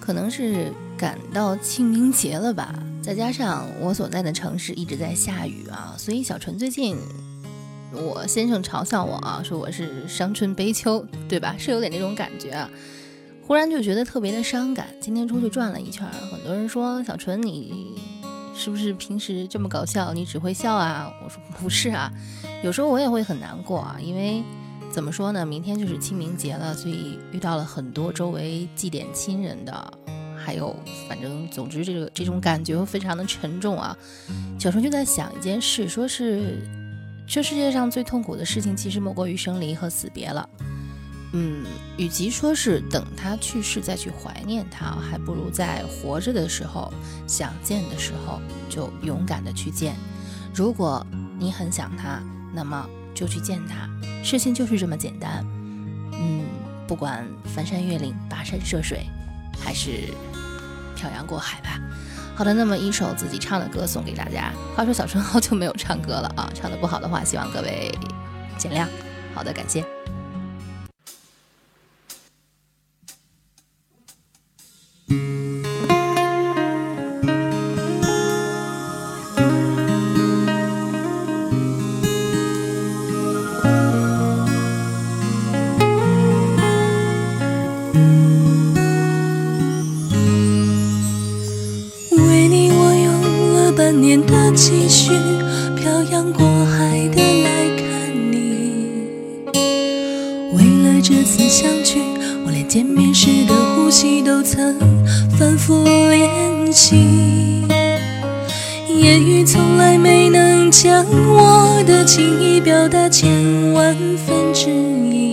可能是赶到清明节了吧，再加上我所在的城市一直在下雨啊，所以小纯最近，我先生嘲笑我啊，说我是伤春悲秋，对吧？是有点那种感觉啊。忽然就觉得特别的伤感。今天出去转了一圈，很多人说小纯你是不是平时这么搞笑？你只会笑啊？我说 不是啊，有时候我也会很难过啊，因为。怎么说呢？明天就是清明节了，所以遇到了很多周围祭奠亲人的，还有反正总之这个这种感觉非常的沉重啊。小春就在想一件事，说是这世界上最痛苦的事情，其实莫过于生离和死别了。嗯，与其说是等他去世再去怀念他，还不如在活着的时候想见的时候就勇敢的去见。如果你很想他，那么就去见他。事情就是这么简单，嗯，不管翻山越岭、跋山涉水，还是漂洋过海吧。好的，那么一首自己唱的歌送给大家。话说小春好久没有唱歌了啊，唱的不好的话，希望各位见谅。好的，感谢。为你，我用了半年的积蓄，漂洋过海的来看你。为了这次相聚，我连见面时的呼吸都曾反复练习。言语从来没能将我的情意表达千万分之一。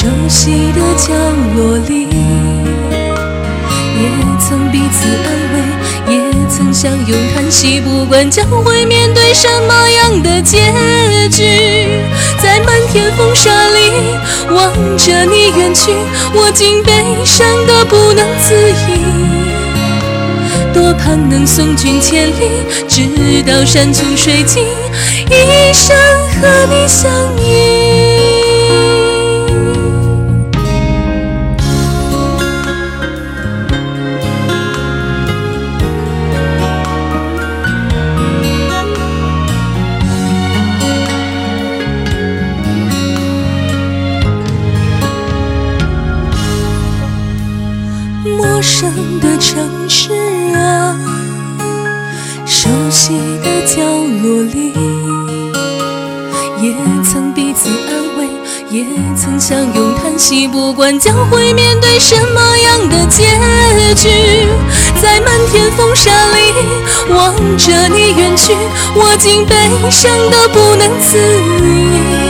熟悉的角落里，也曾彼此安慰，也曾相拥叹息。不管将会面对什么样的结局，在漫天风沙里望着你远去，我竟悲伤得不能自已。多盼能送君千里，直到山穷水尽，一生和你相城市啊。熟悉的角落里，也曾彼此安慰，也曾相拥叹息。不管将会面对什么样的结局，在漫天风沙里望着你远去，我竟悲伤得不能自已。